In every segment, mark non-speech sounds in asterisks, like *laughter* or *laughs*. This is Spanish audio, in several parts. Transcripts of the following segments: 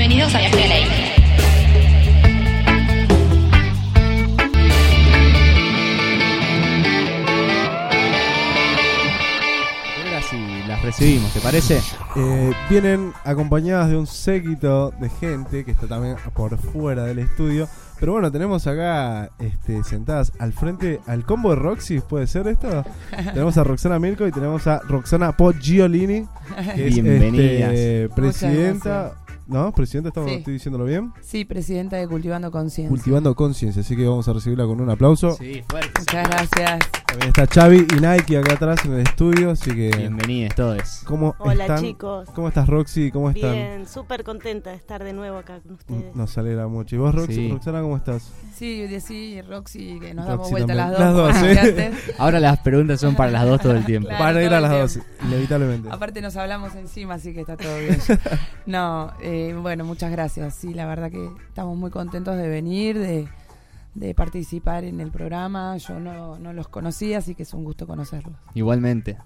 Bienvenidos a Viaje a Ley. Ahora sí, las recibimos, ¿te parece? Eh, vienen acompañadas de un séquito de gente que está también por fuera del estudio. Pero bueno, tenemos acá este, sentadas al frente al combo de Roxy, ¿puede ser esto? *laughs* tenemos a Roxana Milko y tenemos a Roxana Poggiolini, que es este, Muchas presidenta. ¿No? ¿Presidenta? ¿Estamos, Sí. ¿Estoy diciéndolo bien? Sí, presidenta de Cultivando Conciencia. Cultivando conciencia, así que vamos a recibirla con un aplauso. Sí, fuerte. Muchas gracias. También está Xavi y Nike acá atrás en el estudio, así que... Bienvenidos todos. ¿Cómo Hola están? chicos. ¿Cómo estás Roxy? ¿Cómo están? Bien, súper contenta de estar de nuevo acá con ustedes. Nos alegra mucho. ¿Y vos, Rox- Sí. Roxana, cómo estás? Sí, sí, Roxy, que nos Roxy damos vuelta también. las dos. Las dos, sí. antes. *laughs* Ahora las preguntas son para las dos todo el tiempo. Claro, Para ir a las dos, inevitablemente. Aparte nos hablamos encima, así que está todo bien. *laughs* No, eh, bueno, muchas gracias. Sí, la verdad que estamos muy contentos de venir, de, de participar en el programa. Yo no, no los conocía, así que es un gusto conocerlos. Igualmente.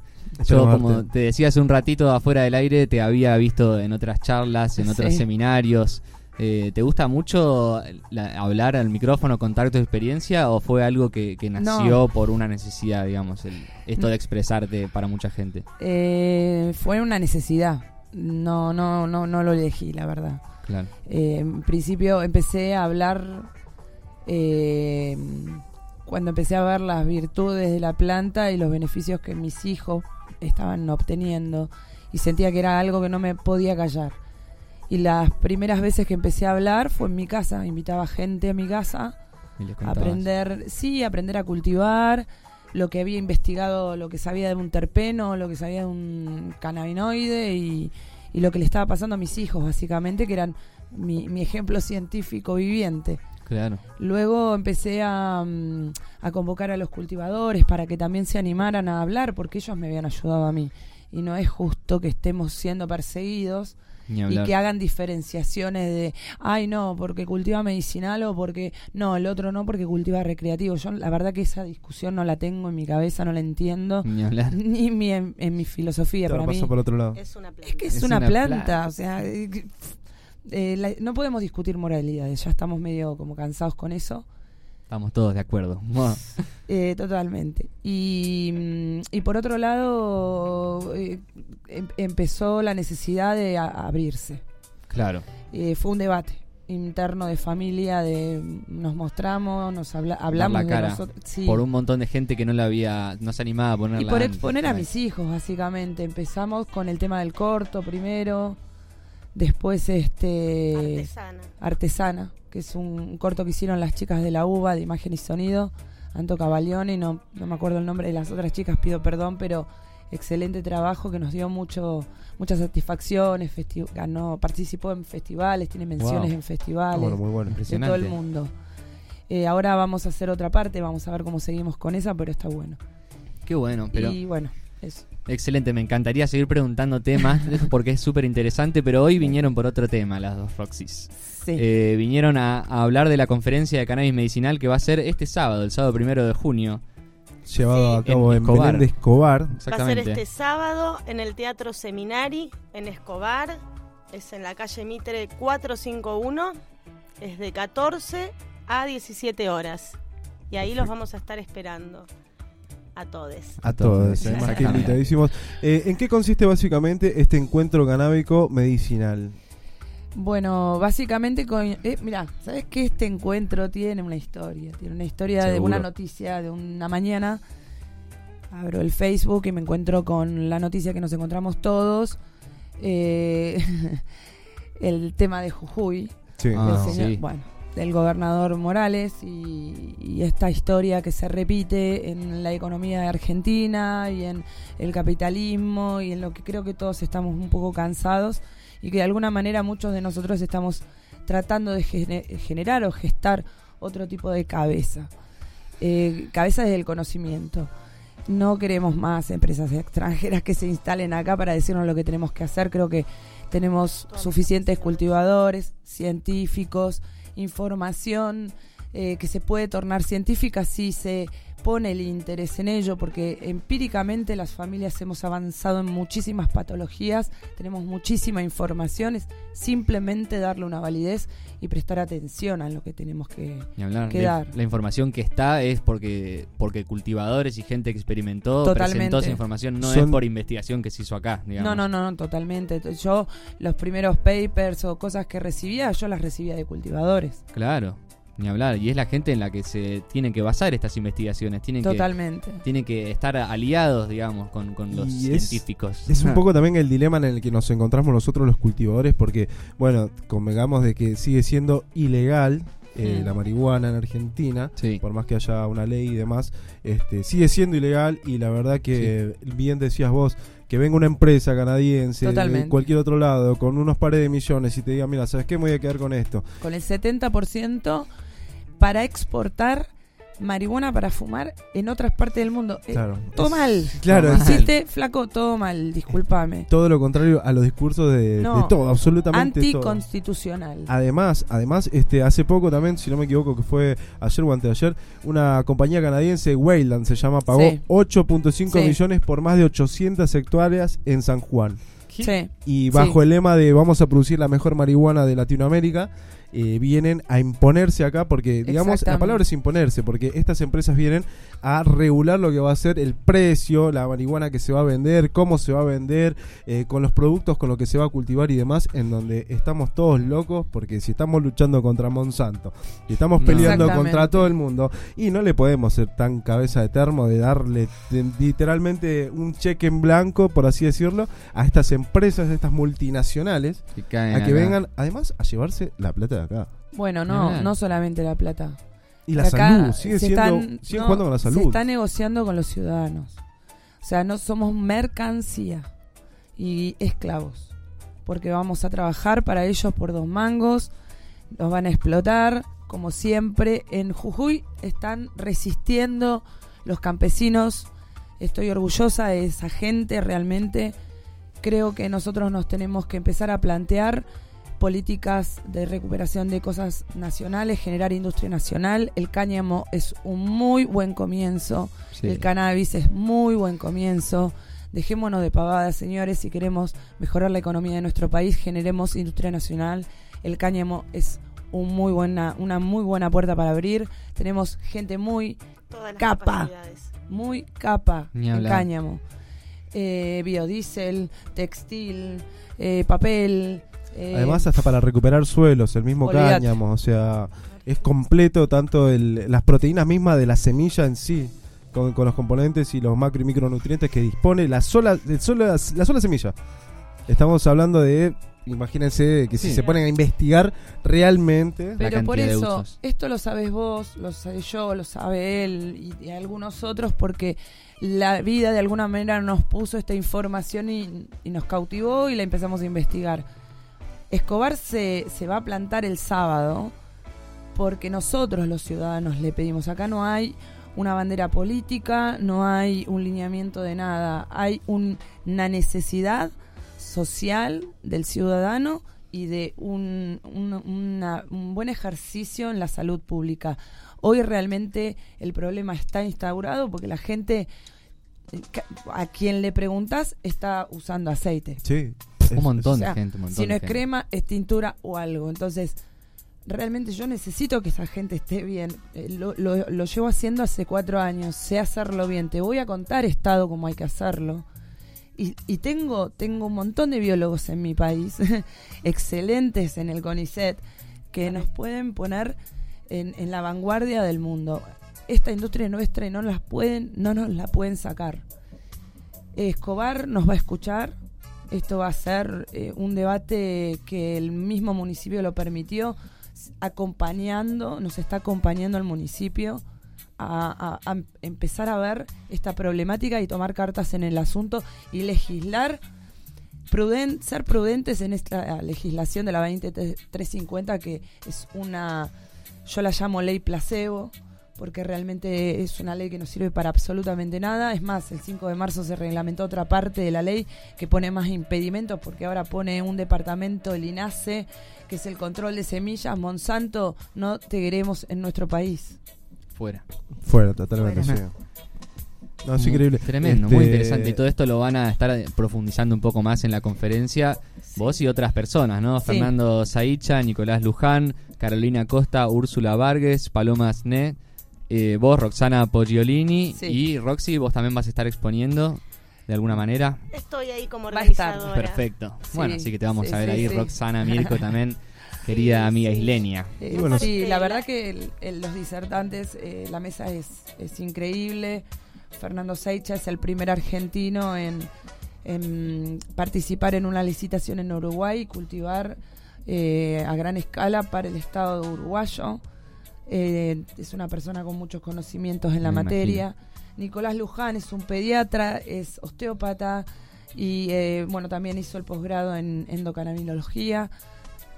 Yo, como te decía hace un ratito afuera del aire, te había visto en otras charlas, en otros Sí. seminarios. Eh, ¿Te gusta mucho la- hablar al micrófono, contar tu experiencia o fue algo que, que nació No. por una necesidad, digamos, el- esto de expresarte para mucha gente? Eh, fue una necesidad. No, no, no, no lo elegí, la verdad. Claro. Eh, en principio empecé a hablar eh, cuando empecé a ver las virtudes de la planta y los beneficios que mis hijos estaban obteniendo y sentía que era algo que no me podía callar. Y las primeras veces que empecé a hablar fue en mi casa, invitaba gente a mi casa a aprender, sí, aprender a cultivar lo que había investigado, lo que sabía de un terpeno, lo que sabía de un cannabinoide y, y lo que le estaba pasando a mis hijos, básicamente, que eran mi, mi ejemplo científico viviente. Claro. Luego empecé a, mm, a convocar a los cultivadores para que también se animaran a hablar, porque ellos me habían ayudado a mí. Y no es justo que estemos siendo perseguidos y que hagan diferenciaciones de, ay no, porque cultiva medicinal o porque, no, el otro no, porque cultiva recreativo. Yo la verdad que esa discusión no la tengo en mi cabeza, no la entiendo, Ni hablar. *laughs* ni mi- en, en mi filosofía. Para mí paso por otro lado. Es una planta. es que es, Es una, una planta, planta. o sea, eh, eh, la- no podemos discutir moralidades, ya estamos medio como cansados con eso. Estamos todos de acuerdo. *laughs* Eh, totalmente. Y, mm, y por otro lado, eh, em- empezó la necesidad de a- abrirse. claro. Eh, fue un debate interno de familia, de nos mostramos, nos habla- hablamos la cara de nosotros. sí. Por un montón de gente que no la había, no se animaba a ponerla y por antes. exponer a mis hijos, básicamente. Empezamos con el tema del corto primero, después este Artesana. Artesana, que es un corto que hicieron las chicas de la UBA de imagen y sonido, Anto Cavalione, no, no me acuerdo el nombre de las otras chicas, pido perdón, pero excelente trabajo que nos dio mucho muchas satisfacciones, festi- ganó, participó en festivales, tiene menciones Wow. en festivales Bueno, muy bueno. de todo Impresionante. el mundo. Eh, ahora vamos a hacer otra parte, vamos a ver cómo seguimos con esa, pero está bueno. Qué bueno, pero Y bueno, eso. excelente. Me encantaría seguir preguntando temas *laughs* porque es súper interesante, pero hoy vinieron por otro tema las dos Roxys. Sí. Eh, vinieron a, a hablar de la conferencia de cannabis medicinal que va a ser este sábado, el sábado primero de junio. Llevado Sí. a cabo En en, Escobar. Belén de Escobar. Va a ser este sábado en el Teatro Seminari, en Escobar. Es en la calle Mitre 451. Es de 14 a 17 horas. Y ahí los vamos a estar esperando. A todos. A todos, eh, más que invitadísimos. Eh, ¿En qué consiste básicamente este encuentro canábico medicinal? Bueno, básicamente, con, eh, mira, ¿sabes que Este encuentro tiene una historia. Tiene una historia de una noticia de una mañana. Abro el Facebook y me encuentro con la noticia que nos encontramos todos. eh, *laughs* el tema de Jujuy. Sí. Ah, del señor- sí. bueno, del gobernador Morales y, y esta historia que se repite en la economía de Argentina y en el capitalismo y en lo que creo que todos estamos un poco cansados y que de alguna manera muchos de nosotros estamos tratando de gene- generar o gestar otro tipo de cabeza. Eh, cabeza desde el conocimiento. No queremos más empresas extranjeras que se instalen acá para decirnos lo que tenemos que hacer. Creo que tenemos suficientes cultivadores, científicos, información eh, que se puede tornar científica si se pone el interés en ello, porque empíricamente las familias hemos avanzado en muchísimas patologías, tenemos muchísima información, es simplemente darle una validez y prestar atención a lo que tenemos que, que La, dar. la información que está es porque porque cultivadores y gente que experimentó Totalmente. presentó esa información, no Son- es por investigación que se hizo acá, digamos. No, no, no, no, totalmente. Yo los primeros papers o cosas que recibía, yo las recibía de cultivadores. Claro, ni hablar. Y es la gente en la que se tienen que basar estas investigaciones. Tienen que Totalmente. tienen que estar aliados, digamos, con, con los Y científicos. Es un Ah. poco también el dilema en el que nos encontramos nosotros los cultivadores, porque, bueno, convengamos de que sigue siendo ilegal eh, Mm. la marihuana en Argentina, Sí. por más que haya una ley y demás, este, sigue siendo ilegal y la verdad que, bien decías vos, que venga una empresa canadiense de cualquier otro lado con unos pares de millones y te diga, mira, ¿sabes qué? Me voy a quedar con esto. Con el 70% para exportar marihuana para fumar en otras partes del mundo. Eh, Claro. todo Es- mal. Claro, Todo es mal. Hiciste, flaco, todo mal, discúlpame. todo lo contrario a los discursos de, No. de todo, absolutamente todo. Anticonstitucional. Además, además, este, hace poco también, si no me equivoco, que fue ayer o anteayer, una compañía canadiense, Wayland se llama, pagó Sí. 8.5 Sí. millones por más de 800 hectáreas en San Juan. Sí. Y bajo Sí. el lema de vamos a producir la mejor marihuana de Latinoamérica, eh, vienen a imponerse acá, porque digamos, la palabra es imponerse, porque estas empresas vienen a regular lo que va a ser el precio, la marihuana que se va a vender, cómo se va a vender, eh, con los productos, con lo que se va a cultivar y demás, en donde estamos todos locos, porque si estamos luchando contra Monsanto y estamos peleando contra todo el mundo, y no le podemos ser tan cabeza de termo de darle de- literalmente un cheque en blanco, por así decirlo, a estas empresas, a estas multinacionales, Que caen a que acá. vengan, además, a llevarse la plata de Bueno, no, no solamente la plata. Y la Acá salud, sigue se siendo, están- sigue no, jugando con la Se salud. está negociando con los ciudadanos. O sea, no somos mercancía y esclavos. Porque vamos a trabajar para ellos por dos mangos, los van a explotar, como siempre. En Jujuy están resistiendo los campesinos. Estoy orgullosa de esa gente realmente. Creo que nosotros nos tenemos que empezar a plantear políticas de recuperación de cosas nacionales, generar industria nacional. El cáñamo es un muy buen comienzo, Sí. el cannabis es muy buen comienzo. Dejémonos de pavadas, señores, si queremos mejorar la economía de nuestro país, generemos industria nacional. El cáñamo es un muy buena, una muy buena puerta para abrir. Tenemos gente muy, Capa. muy capa Ni en cáñamo. Eh, biodiesel, textil, eh, papel. Eh, Además, hasta para recuperar suelos, el mismo Olvídate. cáñamo, o sea, es completo tanto el, las proteínas mismas de la semilla en sí, con, con los componentes y los macro y micronutrientes que dispone la sola, el sola- la sola semilla. Estamos hablando de, imagínense que si se ponen a investigar realmente, Pero por cantidad de eso, usos. esto lo sabes vos, lo sé yo, lo sabe él y, y algunos otros, porque la vida de alguna manera nos puso esta información y, y nos cautivó y la empezamos a investigar. Escobar se, se va a plantar el sábado porque nosotros los ciudadanos le pedimos. Acá no hay una bandera política, no hay un lineamiento de nada, hay un- una necesidad social del ciudadano y de un, un- una- un buen ejercicio en la salud pública. Hoy realmente el problema está instaurado porque la gente, eh, a quien le preguntas, está usando aceite. sí. Un montón O sea, de gente, un montón Si no es gente. crema, es tintura o algo. Entonces, realmente yo necesito que esa gente esté bien. Eh, lo, lo- lo llevo haciendo hace cuatro años. Sé hacerlo bien. Te voy a contar, Estado, cómo hay que hacerlo. Y, y tengo, tengo un montón de biólogos en mi país, *laughs* excelentes en el CONICET, que nos pueden poner en, en la vanguardia del mundo. Esta industria es nuestra y no, las pueden, no nos la pueden sacar. Escobar nos va a escuchar. Esto va a ser eh, un debate que el mismo municipio lo permitió, acompañando, nos está acompañando el municipio a, em- empezar a ver esta problemática y tomar cartas en el asunto y legislar, pruden- ser prudentes en esta legislación de la 2350 que es una, yo la llamo ley placebo, porque realmente es una ley que no sirve para absolutamente nada. Es más, el 5 de marzo se reglamentó otra parte de la ley que pone más impedimentos, porque ahora pone un departamento, el INASE, que es el control de semillas. Monsanto, no te queremos en nuestro país. fuera. Fuera, totalmente, Fuera. No, es increíble. Tremendo, Este, muy interesante. Y todo esto lo van a estar profundizando un poco más en la conferencia. Sí. Vos y otras personas, ¿no? Sí. Fernando Saicha, Nicolás Luján, Carolina Costa, Úrsula Vargas, Paloma Sne, eh, vos, Roxana Poggiolini Sí. y Roxy, vos también vas a estar exponiendo de alguna manera. Estoy ahí como Va a estar. organizadora. Perfecto. Sí, bueno, así que te vamos sí, a ver sí, ahí, sí. Roxana, *laughs* Mirko también, querida Sí, amiga sí. isleña. Eh, bueno, sí, sí. la verdad que el- el- los disertantes, eh, la mesa es, es increíble. Fernando Seicha es el primer argentino en, en participar en una licitación en Uruguay y cultivar eh, a gran escala para el Estado uruguayo. Eh, es una persona con muchos conocimientos en la Me materia. Nicolás Luján es un pediatra, es osteópata y eh, bueno también hizo el posgrado en endocannabinología.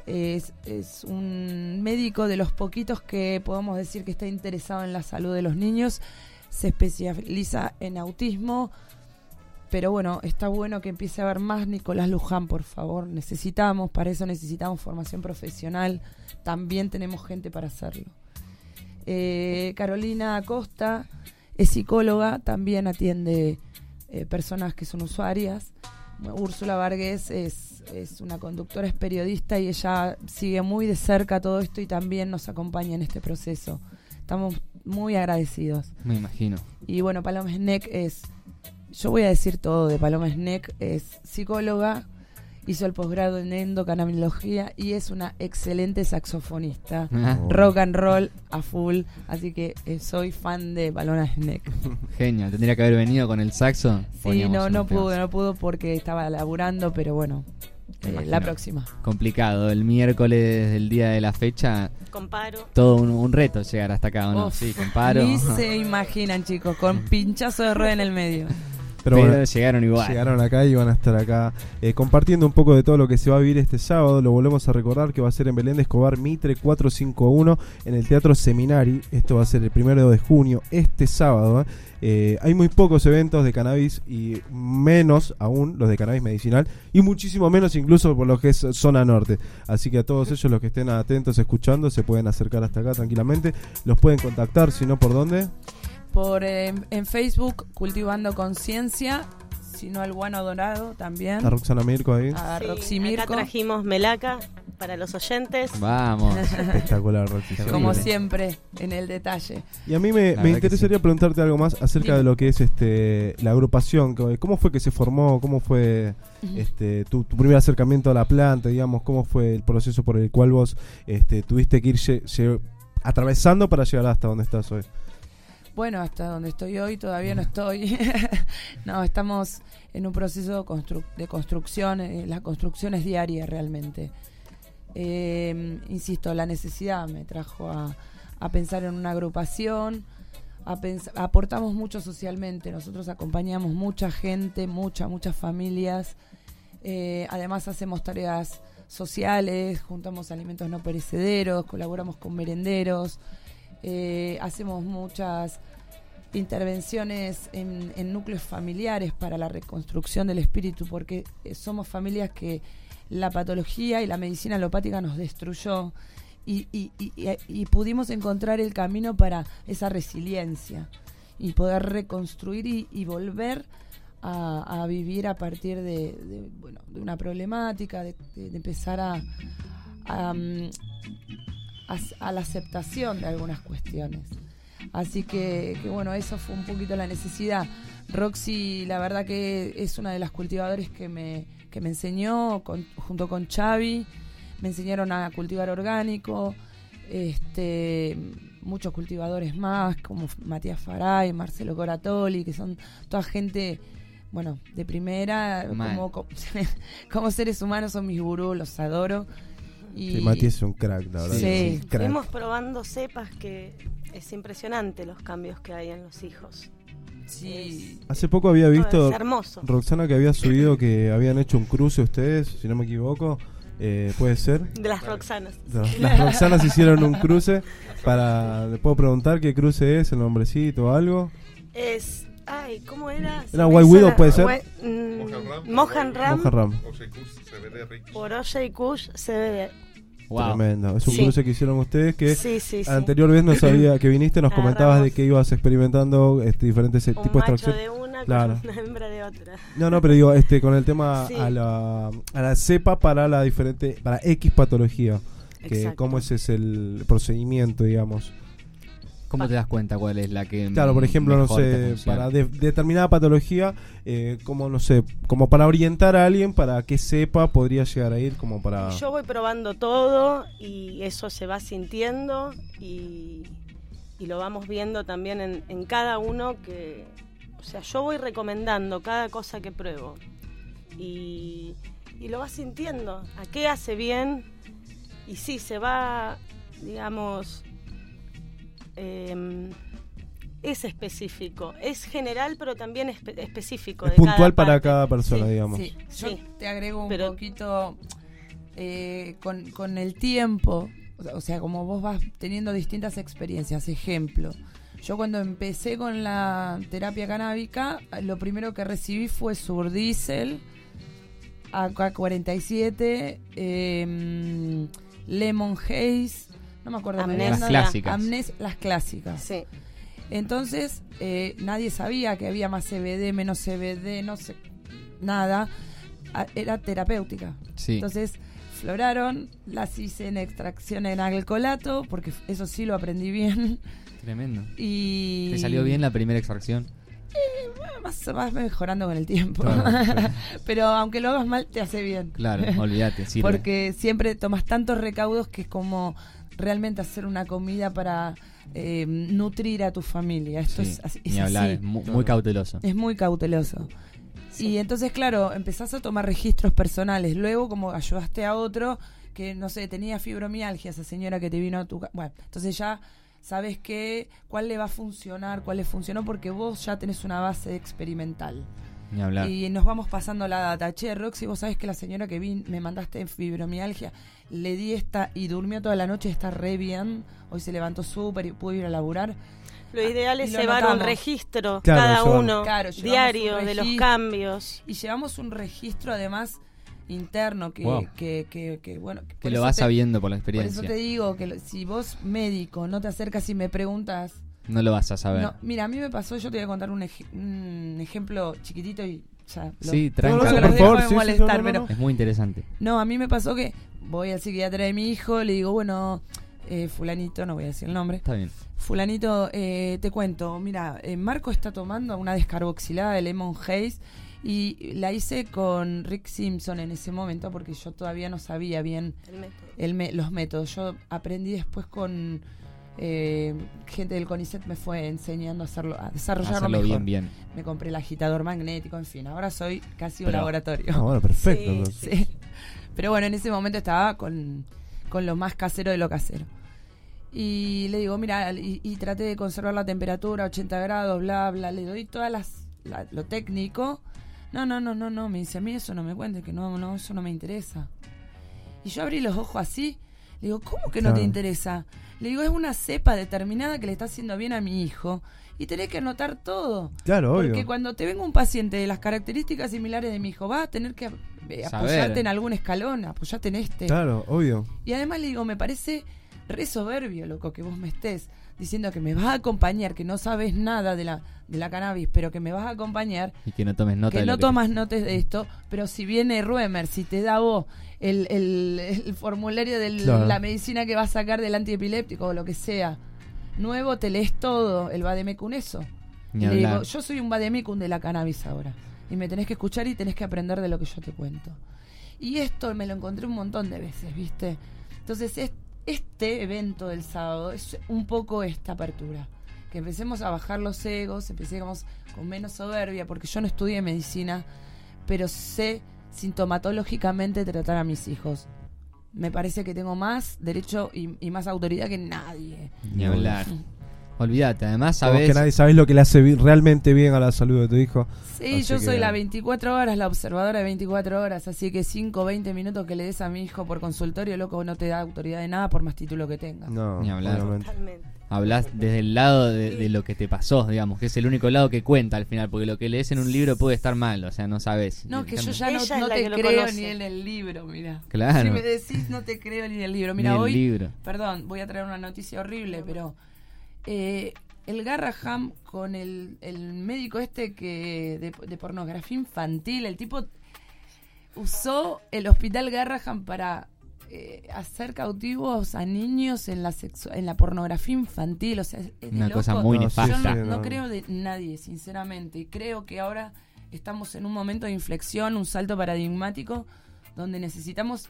Es, es un médico de los poquitos que podemos decir que está interesado en la salud de los niños. Se especializa en autismo. Pero bueno, está bueno que empiece a haber más Nicolás Luján, por favor. Necesitamos, para eso necesitamos formación profesional. También tenemos gente para hacerlo. Eh, Carolina Acosta es psicóloga, también atiende eh, personas que son usuarias. Úrsula Vargas es, es una conductora, es periodista y ella sigue muy de cerca todo esto y también nos acompaña en este proceso. Estamos muy agradecidos. Me imagino. Y bueno, Paloma Sneck es, yo voy a decir todo de Paloma Sneck, es psicóloga, hizo el posgrado en endocannabinología y es una excelente saxofonista. Oh. Rock and roll a full, así que eh, soy fan de Paloma Sneck. *laughs* Genial, tendría que haber venido con el saxo. Sí, no, no pudo, no pudo porque estaba laburando, pero bueno, eh, la próxima. Complicado, el miércoles del día de la fecha, Comparo. todo un, un reto llegar hasta acá, ¿o no? Uf, sí, comparo. Ni se imaginan, chicos, con *laughs* pinchazo de rueda en el medio. Pero Pero, bueno, llegaron igual. Llegaron acá y van a estar acá eh, compartiendo un poco de todo lo que se va a vivir este sábado. Lo volvemos a recordar que va a ser en Belén de Escobar Mitre 451 en el Teatro Seminari. Esto va a ser el primero de junio, este sábado. ¿eh? Eh, hay muy pocos eventos de cannabis y menos aún los de cannabis medicinal y muchísimo menos incluso por lo que es zona norte. Así que a todos ellos los que estén atentos escuchando se pueden acercar hasta acá tranquilamente. Los pueden contactar, si no por dónde. Por eh, en Facebook, Cultivando Conciencia, sino al Guano Dorado también. A Roxana Mirko ahí. A Sí, Roxy acá Mirko. trajimos melaca para los oyentes. Vamos. *laughs* Espectacular, Roxy. Como siempre, en el detalle. Y a mí me, me interesaría preguntarte algo más acerca Dime. de lo que es este la agrupación. que- ¿Cómo fue que se formó? ¿Cómo fue este tu, tu primer acercamiento a la planta? Digamos, ¿cómo fue el proceso por el cual vos este, tuviste que ir atravesando para llegar hasta donde estás hoy? Bueno, hasta donde estoy hoy todavía no estoy. *laughs* no, estamos en un proceso de construcción. eh, la construcción es diaria realmente. Eh, insisto, la necesidad me trajo a, pensar en una agrupación. A aportamos mucho socialmente. Nosotros acompañamos mucha gente, muchas, muchas familias. Eh, además hacemos tareas sociales, juntamos alimentos no perecederos, colaboramos con merenderos, eh, hacemos muchas intervenciones en, núcleos familiares para la reconstrucción del espíritu, porque eh, somos familias que la patología y la medicina alopática nos destruyó y, pudimos encontrar el camino para esa resiliencia y poder reconstruir y, volver a, vivir a partir de, bueno, de una problemática, de, empezar a, a, mm, a- a la aceptación de algunas cuestiones. Así que, que, bueno, eso fue un poquito la necesidad. Roxy, la verdad que es una de las cultivadores que me, que me enseñó, con- junto con Xavi, me enseñaron a cultivar orgánico, este, muchos cultivadores más, como Matías Faray, Marcelo Coratoli, que son toda gente, bueno, de primera, como, como, *laughs* como seres humanos son mis gurús, los adoro. Y, Sí, Mati es un crack, la verdad. Sí. Fuimos probando cepas que es impresionante los cambios que hay en los hijos. sí, Hace poco había visto hermoso. Roxana que había subido que habían hecho un cruce ustedes, si no me equivoco. Eh, ¿Puede ser? De las Roxanas. Las *laughs* las Roxanas hicieron un cruce para... ¿Le puedo preguntar qué cruce es, el nombrecito o algo? Es. Ay, ¿cómo era? Se ¿Era White Widow, puede ser? Mm, Mohan Ram. Mohan Ram Moja Ram. Por Oye y Kush CBD. Wow. Tremendo. Es un Sí. cruce que hicieron ustedes que Sí, sí, sí. la anterior vez no sabía que viniste, nos comentabas de que ibas experimentando este, diferentes eh, Un tipos de macho extracción. de una Claro. con una hembra de otra. No, no, pero digo, este, con el tema Sí. a, la, a la cepa para la diferente, para X patología. Que Exacto. cómo ese es el procedimiento, digamos. ¿Cómo te das cuenta cuál es la que Claro, por ejemplo, no sé, para de- determinada patología, eh, como no sé, como para orientar a alguien para que sepa, podría llegar a ir como para... Yo voy probando todo y eso se va sintiendo y, y lo vamos viendo también en, en cada uno que, o sea, yo voy recomendando cada cosa que pruebo y, y lo vas sintiendo, a qué hace bien y sí, se va, digamos, em, es específico, es general pero también espe- específico. es de cada puntual para parte. cada persona, Sí. digamos. Sí, yo Sí. te agrego un Pero- poquito eh, con, con el tiempo, o sea, o sea, como vos vas teniendo distintas experiencias, ejemplo. Yo cuando empecé con la terapia canábica, lo primero que recibí fue Surdiesel, AK-47, eh, Lemon Haze, no me acuerdo Amnesia. Las clásicas. Amnes- las clásicas. Sí. Entonces, eh, nadie sabía que había más CBD, menos CBD, no sé, nada. Ah, Era terapéutica. Sí. Entonces, floraron, las hice en extracción en alcoholato, porque eso sí lo aprendí bien. Tremendo. Y. ¿Te salió bien la primera extracción? Más vas mejorando con el tiempo. Claro, *laughs* claro. Pero aunque lo hagas mal, te hace bien. Claro, olvídate. Porque siempre tomas tantos recaudos que es como realmente hacer una comida para eh, nutrir a tu familia. Esto Sí, es, así- es ni hablar, así. es mu- muy, cauteloso. Es muy cauteloso. Sí. Y entonces, claro, empezás a tomar registros personales. Luego, como ayudaste a otro que, no sé, tenía fibromialgia, esa señora que te vino a tu casa. Bueno, entonces ya sabes qué, cuál le va a funcionar, cuál le funcionó, porque vos ya tenés una base experimental. Ni hablar. Y nos vamos pasando la data. Che, Roxy, vos sabés que la señora que vi, me mandaste en fibromialgia, le di esta y durmió toda la noche, está re bien. Hoy se levantó súper y pudo ir a laburar. Lo ideal y es lo llevar un registro Claro, cada llevamos- uno, Claro, diario un de los cambios. Y llevamos un registro además interno que, Wow. que, que, que, bueno. que lo vas te- sabiendo por la Por eso experiencia. te digo que lo- si vos médico no te acercas y me preguntas, No lo vas a saber. no, mira, a mí me pasó, yo te voy a contar un, ej- un ejemplo chiquitito y ya. lo- Sí, por favor, de sí, sí, molestar, no, no, pero no. Es muy interesante. no, a mí me pasó que voy al psiquiatra de mi hijo, le digo, bueno, eh, fulanito, no voy a decir el nombre, Está bien. fulanito, eh, te cuento, mira, eh, Marco está tomando una descarboxilada de Lemon Haze y la hice con Rick Simpson en ese momento porque yo todavía no sabía bien El método. el me- los métodos. Yo aprendí después con eh, gente del CONICET me fue enseñando a hacerlo, a desarrollarlo Hacerlo mejor. bien, bien. Me compré el agitador magnético, en fin, ahora soy casi un Pero- laboratorio. Ah, bueno, perfecto. Sí, entonces. Sí. Pero bueno, en ese momento estaba con, con lo más casero de lo casero. Y le digo, mira, y, y traté de conservar la temperatura, 80 grados, bla, bla, le doy todas las, la- lo técnico. No, no, no, no, no, me dice, a mí eso no me cuente, que no, no, eso no me interesa. Y yo abrí los ojos así, le digo, ¿cómo que no te interesa? Le digo, es una cepa determinada que le está haciendo bien a mi hijo. Y tenés que anotar todo. Claro, Porque obvio. cuando te venga un paciente de las características similares de mi hijo, vas a tener que eh, Saber. apoyarte en algún escalón, apoyarte en este. Claro, obvio. Y además le digo, me parece re soberbio, loco, que vos me estés diciendo que me vas a acompañar, que no sabes nada de la, de la cannabis, pero que me vas a acompañar, Y que no tomes nota que de no lo que tomas notas de esto, pero si viene Ruemer, si te da vos el, el, el formulario de Claro. la medicina que vas a sacar del antiepiléptico o lo que sea, nuevo, te lees todo, el Vademecum eso. Y le digo, yo soy un vademecum de la cannabis ahora. Y me tenés que escuchar y tenés que aprender de lo que yo te cuento. Y esto me lo encontré un montón de veces, ¿viste? Entonces, es- este evento del sábado es un poco esta apertura. Que empecemos a bajar los egos, empecemos con menos soberbia, porque yo no estudié medicina, pero sé sintomatológicamente tratar a mis hijos. Me parece que tengo más derecho y, y más autoridad que nadie. Ni hablar. Olvídate, además Como sabes que nadie sabes lo que le hace realmente bien a la salud de tu hijo. Sí, Así yo que- soy la 24 horas, la observadora de 24 horas, así que 5 o 20 minutos que le des a mi hijo por consultorio, loco, no te da autoridad de nada por más título que tenga. No, Ni hablar. Totalmente. hablas desde el lado de, de lo que te pasó, digamos, que es el único lado que cuenta al final, porque lo que lees en un libro puede estar mal, o sea, no sabes. No, que yo ya no, te creo ni en el libro, mira. Claro. Si me decís no te creo ni en el libro. Mira, el hoy, libro. perdón, voy a traer una noticia horrible, pero eh, el Garraham con el, el médico este que de, de pornografía infantil, el tipo usó el hospital Garraham para eh, hacer cautivos a niños en la sexu- en la pornografía infantil, o sea, es de Una cosa muy No, Yo nefasta. no no. creo de nadie, sinceramente, y creo que ahora estamos en un momento de inflexión, un salto paradigmático, donde necesitamos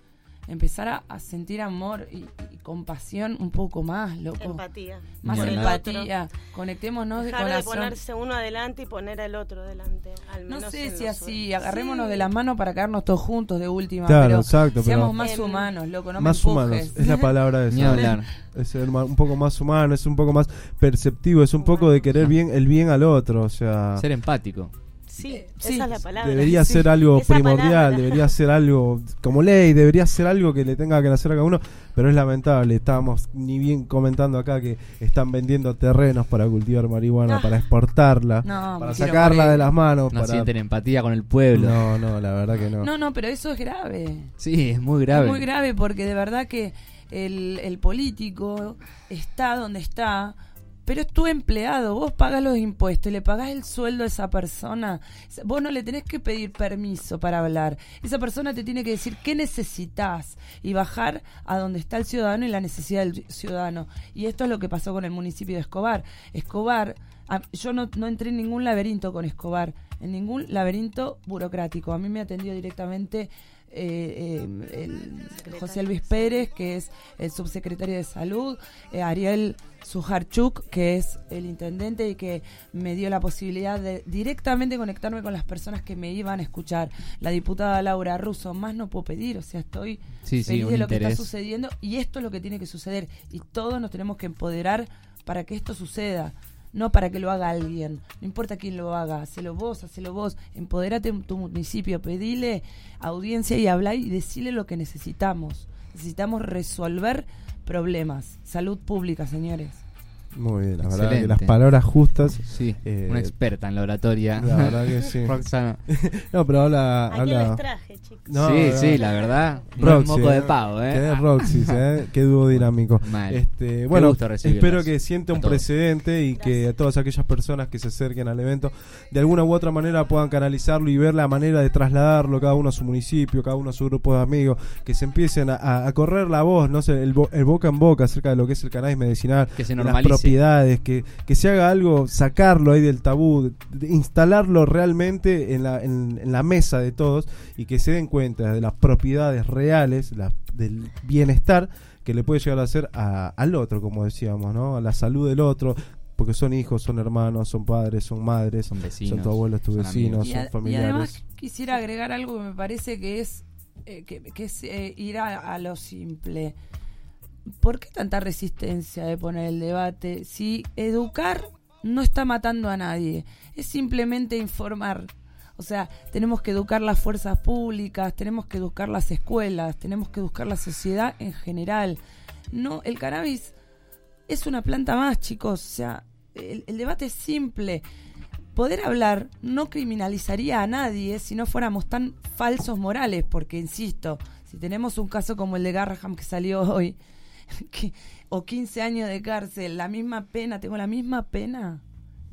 empezar a, a sentir amor y, y compasión un poco más, loco. Empatía. Más empatía. Conectémonos de Dejar de corazón. ponerse uno adelante y poner al otro delante. Al No sé si así, agarrémonos Sí. de las manos para caernos todos juntos de última. Claro, pero exacto, Seamos pero- más Em, humanos, loco, no más me humanos, es la palabra esa. *laughs* hablar. Es ser ma- un poco más humano, es un poco más perceptivo, es un poco de querer bien el bien al otro, o sea, Ser empático. Sí, Eh, esa es la palabra. debería Sí. ser algo Esa primordial, palabra. debería ser algo como ley, debería ser algo que le tenga que nacer a cada uno, pero es lamentable, estábamos ni bien comentando acá que están vendiendo terrenos para cultivar marihuana, Ah. para exportarla, No, para sacarla morir. de las manos, No para... sienten empatía con el pueblo. No, no, la verdad que no. No, no, pero eso es grave. Sí, es muy grave. Es muy grave porque de verdad que el, el político está donde está, pero es tu empleado. Vos pagas los impuestos le pagás el sueldo a esa persona. Vos no le tenés que pedir permiso para hablar. Esa persona te tiene que decir qué necesitas y bajar a donde está el ciudadano y la necesidad del ciudadano. Y esto es lo que pasó con el municipio de Escobar. Escobar, yo no, no entré en ningún laberinto con Escobar, en ningún laberinto burocrático. A mí me atendió directamente eh, eh, el José Luis Pérez, que es el subsecretario de Salud, eh, Ariel Sujarchuk, que es el intendente y que me dio la posibilidad de directamente conectarme con las personas que me iban a escuchar. La diputada Laura Russo, más no puedo pedir, o sea, estoy Sí, feliz de lo que está sucediendo y esto es lo que tiene que suceder y todos nos tenemos que empoderar para que esto suceda. No para que lo haga alguien, no importa quién lo haga, hacelo vos, hacelo vos, empoderate en tu municipio, pedile audiencia y habla y decile lo que necesitamos. Necesitamos resolver problemas, salud pública, señores. Muy bien, la verdad que las palabras justas, Sí, Eh, una experta en la oratoria. la verdad que sí. *laughs* Roxana. *laughs* No, pero habla... Aquí habla... chicos. No, sí, no. sí, la verdad. Roxy, moco de eh. pavo, ¿eh? Qué Roxy, ¿eh? *laughs* Qué dúo dinámico. Mal. Este, bueno, espero que siente un precedente y que a todas aquellas personas que se acerquen al evento de alguna u otra manera puedan canalizarlo y ver la manera de trasladarlo cada uno a su municipio, cada uno a su grupo de amigos, que se empiecen a, correr la voz, no sé, el, bo- el boca en boca acerca de lo que es el cannabis medicinal, Que se las propiedades, que, que se haga algo, sacarlo ahí del tabú, de- de instalarlo realmente en la, en, en la mesa de todos y que se den cuenta de las propiedades reales, la- del bienestar que le puede llegar a hacer a- al otro, como decíamos, ¿no? A la salud del otro, porque son hijos, son hermanos, son padres, son madres, Son son, vecinos. tu abuelo, tus son vecinos. Y, son a- y familiares. además quisiera agregar algo que me parece que es, eh, que, que es eh, ir a, a lo simple. ¿Por qué tanta resistencia de poner el debate? Si educar no está matando a nadie, es simplemente informar. O sea, tenemos que educar las fuerzas públicas, tenemos que educar las escuelas, tenemos que educar la sociedad en general. No, el cannabis es una planta más, chicos. O sea, el, el debate es simple. Poder hablar no criminalizaría a nadie si no fuéramos tan falsos morales, porque, insisto, si tenemos un caso como el de Garraham que salió hoy, *laughs* que- o 15 años de cárcel, la misma pena, tengo la misma pena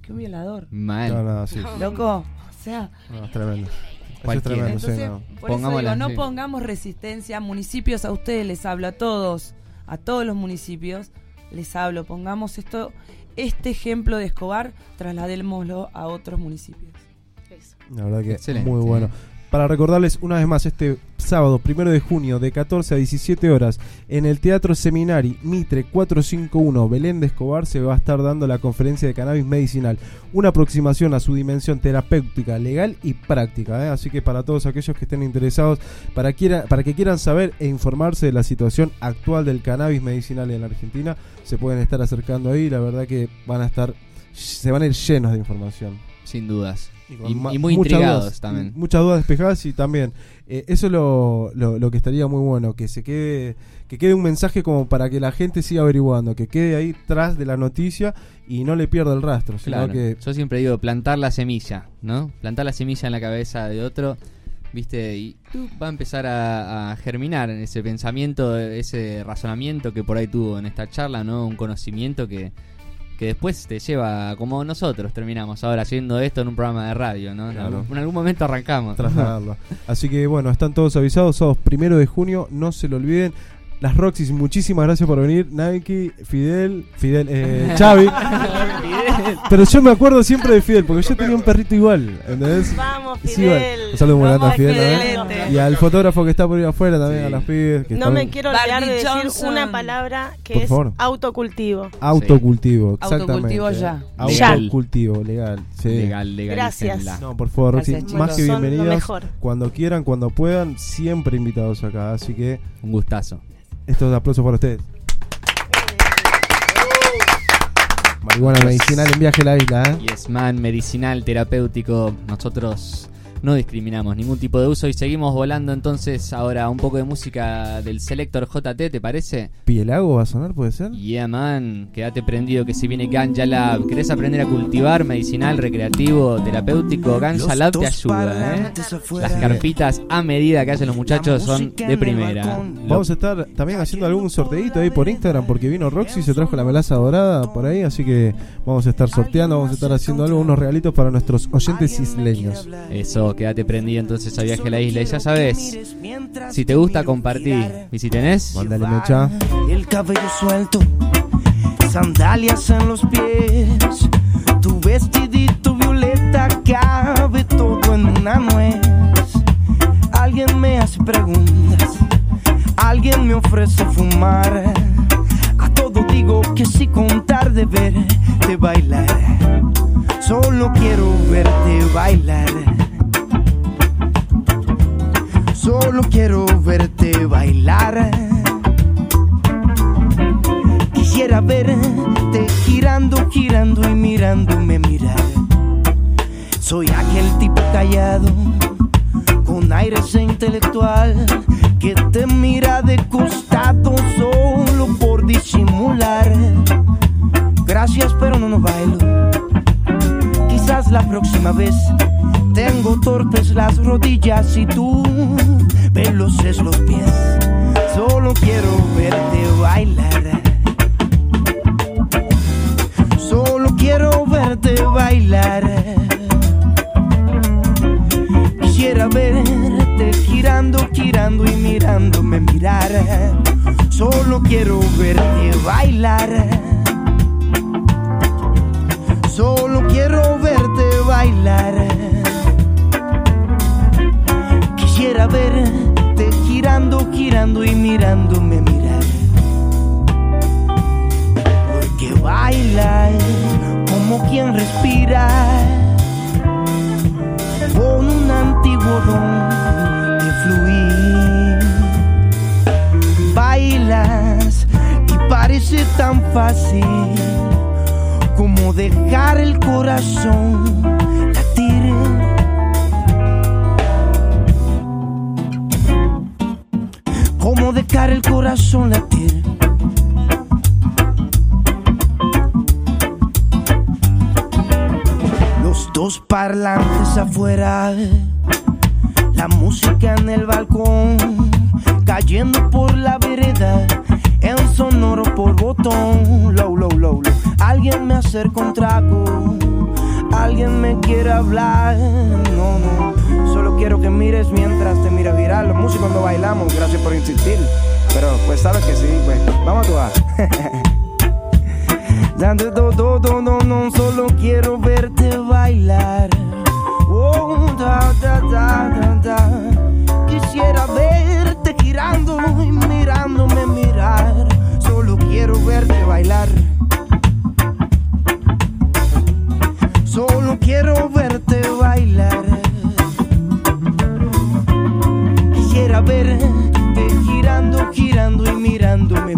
que un violador. Mal. No, no, sí. Loco, sea, No, es tremendo. Eso es sí, entonces, no. por eso digo, no pongamos resistencia. Municipios, a ustedes les hablo, a todos, a todos los municipios, les hablo. Pongamos esto, este ejemplo de Escobar, trasladémoslo a otros municipios. Eso. La verdad que Excelente. muy bueno. Para recordarles una vez más este sábado, primero de junio, de 14 a 17 horas, en el Teatro Seminari Mitre 451 Belén de Escobar se va a estar dando la conferencia de cannabis medicinal, una aproximación a su dimensión terapéutica, legal y práctica. ¿eh? Así que para todos aquellos que estén interesados, para, para que quieran saber e informarse de la situación actual del cannabis medicinal en la Argentina, se pueden estar acercando ahí. La verdad que van a estar, se van a ir llenos de información. Sin dudas. Y, muy intrigados dudas, también. Muchas dudas despejadas y también eh, eso es lo, lo, lo que estaría muy bueno, que se quede que quede un mensaje como para que la gente siga averiguando, que quede ahí tras de la noticia y no le pierda el rastro, sino Claro. que Yo siempre digo plantar la semilla, ¿no? Plantar la semilla en la cabeza de otro, ¿viste? Y va a empezar a, a germinar ese pensamiento, ese razonamiento que por ahí tuvo en esta charla, ¿no? Un conocimiento que, que después te lleva, como nosotros terminamos ahora haciendo esto en un programa de radio, ¿no? En, Claro. algún, en algún momento arrancamos. trasladarlo. Así que bueno, están todos avisados, sábados primero de junio, no se lo olviden. Las Roxys, muchísimas gracias por venir. Nike, Fidel, Fidel, eh, *laughs* Xavi. Pero yo me acuerdo siempre de Fidel, porque yo tenía un perrito igual, ¿entendés? Vamos, Sí, igual. Fidel. Un saludo muy grande a Fidel también. Y al fotógrafo que está por ahí afuera también, Sí. a las pibes. Que No me quiero olvidar de decir Johnson. una palabra que Por es favor. autocultivo. Autocultivo, exactamente. Autocultivo ya. Autocultivo, legal. Sí. Legal, legal. Gracias. No, por favor, Roxy, Gracias, más que mejor. Cuando quieran, cuando puedan, siempre invitados acá. Así que Un gustazo. Estos aplausos para ustedes. Marihuana medicinal en viaje a la isla, ¿eh? Yes Man, medicinal, terapéutico. Nosotros no discriminamos ningún tipo de uso y seguimos volando entonces ahora un poco de música del Selector JT, ¿te parece? ¿Pielago va a sonar, puede ser? Yeah man, quédate prendido que si viene Ganja Lab, ¿querés aprender a cultivar medicinal, recreativo, terapéutico? Ganja Lab te ayuda, ¿eh? Las carpitas a medida que hacen los muchachos son de primera. Vamos a estar también haciendo algún sorteito ahí por Instagram porque vino Roxy y se trajo la melaza dorada por ahí, así que vamos a estar sorteando, vamos a estar haciendo algo, unos regalitos para nuestros oyentes isleños. Eso, quédate prendido entonces a viaje a la isla y ya sabes, si te gusta compartir y si tenés, Mándale mecha. El cabello suelto, sandalias en los pies, tu vestidito violeta cabe todo en una nuez. Alguien me hace preguntas, alguien me ofrece fumar. A todo digo que sí contar de verte bailar. Solo quiero verte bailar. Solo quiero verte bailar. Quisiera verte girando, girando y mirándome mirar. Soy aquel tipo callado, con aires intelectual, que te mira de costado solo por disimular. Gracias, pero no nos bailo. Quizás la próxima vez tengo torpes las rodillas y tú veloces los pies. Solo quiero verte bailar. Solo quiero verte bailar. Quisiera verte girando, girando y mirándome mirar. Solo quiero verte bailar. Solo quiero verte bailar. Quisiera verte girando, girando y mirándome mirar. Porque baila como quien respira con un antiguo don de fluir. Bailas y parece tan fácil como dejar el corazón El corazón latir. Los dos parlantes afuera, la música en el balcón, cayendo por la vereda, en sonoro por botón. Low, low, low, low. Alguien me acerca un trago, alguien me quiere hablar. No, no, solo quiero que mires mientras te mira viral. Los músicos no bailamos, gracias por insistir. Pero pues sabes que sí, pues vamos a jugar. *laughs* Dando todo, todo, no, no, solo quiero verte bailar. Oh, da, da, da, da. Quisiera verte girando y mirándome mirar. Solo quiero verte bailar. Girando, y mirándome